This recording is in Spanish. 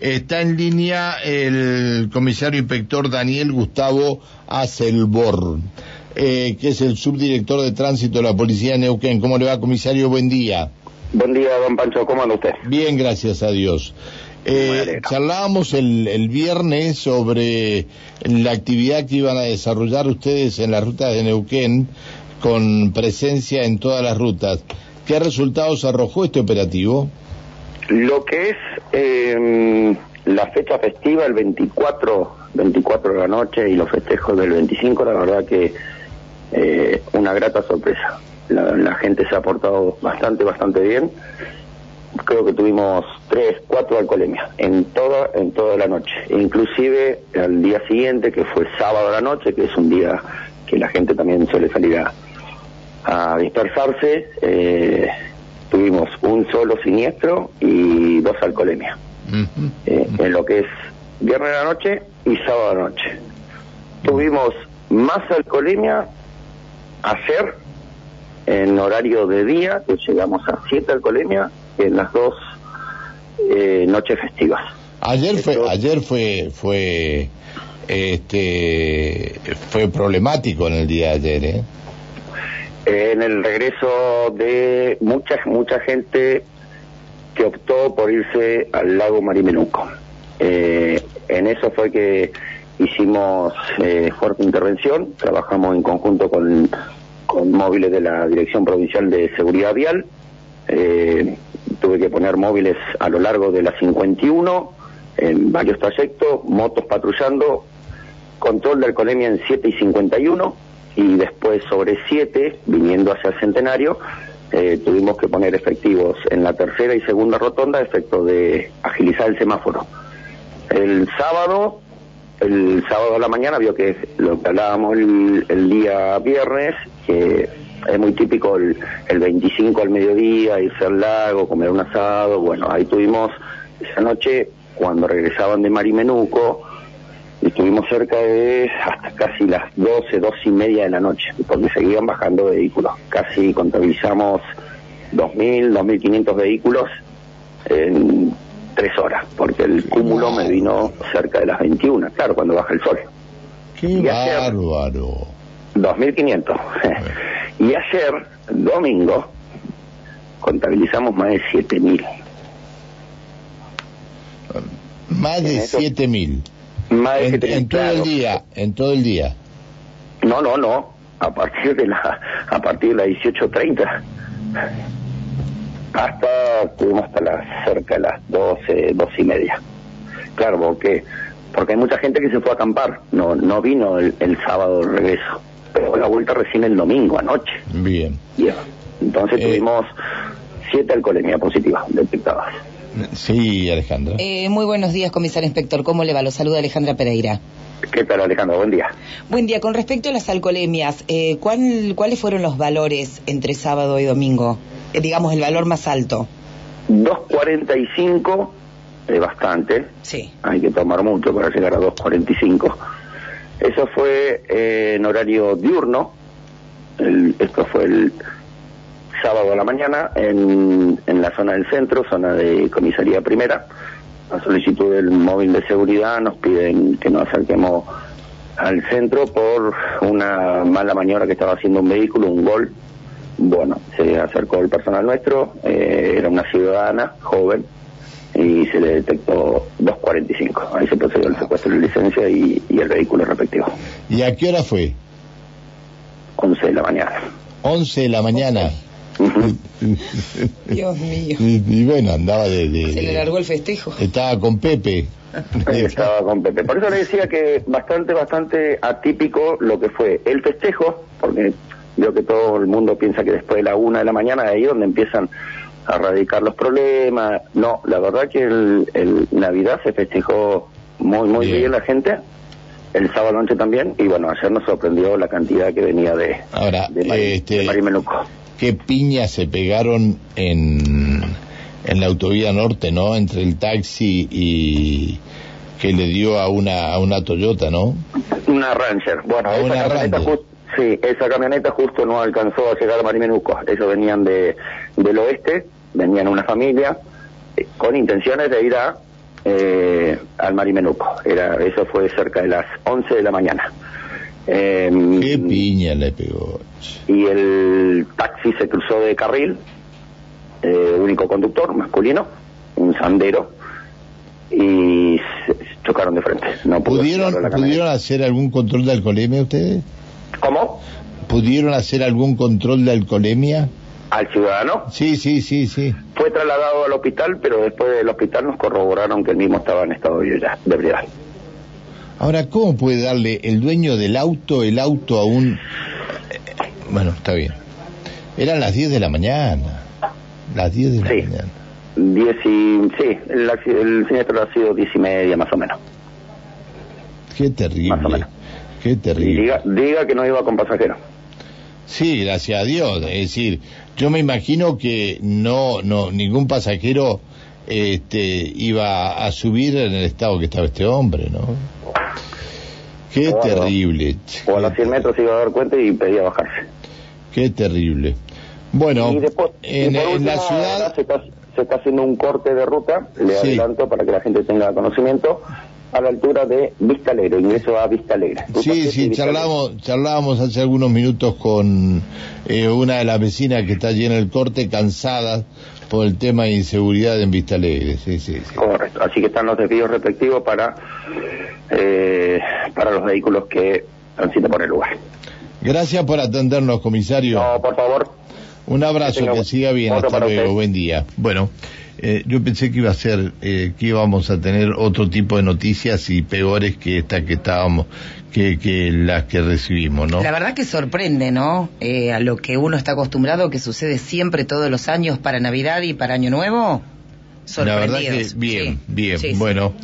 Está en línea el comisario inspector Daniel Gustavo Acelborn, eh, que es el subdirector de tránsito de la Policía de Neuquén. ¿Cómo le va, comisario? Buen día. Buen día, don Pancho. ¿Cómo anda usted? Bien, gracias a Dios. Eh, charlábamos el, el, viernes sobre la actividad que iban a desarrollar ustedes en la ruta de Neuquén con presencia en todas las rutas. ¿Qué resultados arrojó este operativo? Lo que es eh, la fecha festiva, el 24, 24 de la noche y los festejos del 25, la verdad que eh, una grata sorpresa. La, gente se ha portado bastante, bastante bien. Creo que tuvimos tres, cuatro alcoholemias en toda, en toda la noche. Inclusive al día siguiente, que fue sábado a la noche, que es un día que la gente también suele salir a, a dispersarse, eh, tuvimos un solo siniestro y dos alcoholemias. Eh, en lo que es viernes de la noche y sábado de la noche. Tuvimos más alcoholemia ayer en horario de día, que llegamos a siete alcoholemias en las dos eh, noches festivas. Ayer fue, ayer fue, fue, este, fue problemático en el día de ayer, ¿eh? En el regreso de mucha, mucha gente que optó por irse al lago Marimenuco. Eh, en eso fue que hicimos eh, fuerte intervención, trabajamos en conjunto con, con móviles de la Dirección Provincial de Seguridad Vial, eh, tuve que poner móviles a lo largo de la 51, en varios trayectos, motos patrullando, control de alcoholemia en 7 y 51, y después sobre 7, viniendo hacia el centenario, eh, tuvimos que poner efectivos en la tercera y segunda rotonda, efecto de agilizar el semáforo. El sábado, el sábado a la mañana, vio que lo que hablábamos el, día viernes, que es muy típico el, el 25 al mediodía, irse al lago, comer un asado, bueno, ahí tuvimos esa noche, cuando regresaban de Marimenuco, estuvimos cerca de hasta casi las 12, 12 y media de la noche, porque seguían bajando vehículos. Casi contabilizamos 2.000, 2.500 vehículos en tres horas, porque el cúmulo me vino cerca de las 21, claro, cuando baja el sol. ¡Qué y bárbaro! 2.500. y ayer, domingo, contabilizamos más de 7.000. Más de 7.000 en, todo el día, en todo el día. No, no, no. A partir de la, a partir de las 18.30. Hasta, estuvimos hasta las, cerca de las 12, 12 y media. Claro, porque, porque hay mucha gente que se fue a acampar. No, no vino el, sábado de regreso. Pero la vuelta recién el domingo, anoche. Bien. Entonces eh, tuvimos siete alcoholemias positivas detectadas. Sí, Alejandra. Eh, muy buenos días, comisario inspector. ¿Cómo le va? Lo saluda Alejandra Pereira. ¿Qué tal, Alejandra? Buen día. Buen día. Con respecto a las alcoholemias, eh, ¿cuáles fueron los valores entre sábado y domingo? Eh, digamos, el valor más alto. 2.45 es bastante. Sí. Hay que tomar mucho para llegar a 2.45. Eso fue en horario diurno. esto fue el sábado a la mañana en, en la zona del centro, zona de comisaría primera. A solicitud del móvil de seguridad nos piden que nos acerquemos al centro por una mala maniobra que estaba haciendo un vehículo, un gol. Bueno, se acercó el personal nuestro, eh, era una ciudadana joven y se le detectó 2.45. Ahí se procedió el secuestro de licencia y, y el vehículo respectivo. ¿Y a qué hora fue? 11 de la mañana. 11 de la mañana. Dios mío. Y, bueno, andaba de, Se le largó el festejo. Estaba con Pepe. Estaba con Pepe. Por eso le decía que bastante, bastante atípico lo que fue el festejo, porque veo que todo el mundo piensa que después de la una de la mañana es ahí donde empiezan a radicar los problemas. No, la verdad que el, Navidad se festejó muy, muy bien. la gente el sábado noche también y bueno ayer nos sorprendió la cantidad que venía de ahora de, este, qué piña se pegaron en, en la autovía norte, ¿no? Entre el taxi y que le dio a una, a una Toyota, ¿no? Una Ranger. Bueno, esa camioneta, sí, esa camioneta justo no alcanzó a llegar a Marimenuco. Ellos venían de, del oeste, venían una familia, eh, con intenciones de ir a eh, al Marimenuco. Era, eso fue cerca de las 11 de la mañana. Em, Qué piña le pegó. Y el taxi se cruzó de carril, eh, único conductor, masculino, un sandero, y chocaron de frente. No ¿Pudieron, ¿Pudieron hacer algún control de alcoholemia ustedes? ¿Cómo? ¿Pudieron hacer algún control de alcoholemia? ¿Al ciudadano? Sí, sí, sí, sí. Fue trasladado al hospital, pero después del hospital nos corroboraron que el mismo estaba en estado de ebriedad. Ahora, ¿cómo puede darle el dueño del auto el auto a un... Bueno, está bien. Eran las 10 de la mañana. Las 10 de la mañana. Diez y... Sí, el, el siniestro ha sido diez y media más o menos. Qué terrible. Más o menos. Qué terrible. Diga, diga que no iba con pasajero. Sí, gracias a Dios. Es decir, yo me imagino que no, no, ningún pasajero este, iba a subir en el estado que estaba este hombre, ¿no? Qué terrible. O a los 100 metros se iba a dar cuenta y pedía bajarse. Qué terrible. Bueno, en, la ciudad... Se está, haciendo un corte de ruta, le adelanto para que la gente tenga conocimiento a la altura de Vista Alegre, ingreso a Vista Alegre. Sí, sí, charlamos, charlábamos hace algunos minutos con eh, una de las vecinas que está allí en el corte, cansada por el tema de inseguridad en Vista Alegre. Sí, sí, Correcto, así que están los desvíos respectivos para, eh, para los vehículos que transitan por el lugar. Gracias por atendernos, comisario. No, por favor. Un abrazo, que, siga bien. Hasta luego, buen día. Bueno. Eh, yo pensé que iba a ser, eh, que íbamos a tener otro tipo de noticias y peores que esta que estábamos, que, que las que recibimos, ¿no? La verdad que sorprende, ¿no? Eh, a lo que uno está acostumbrado, que sucede siempre todos los años para Navidad y para Año Nuevo. La verdad que bien, bien, bueno.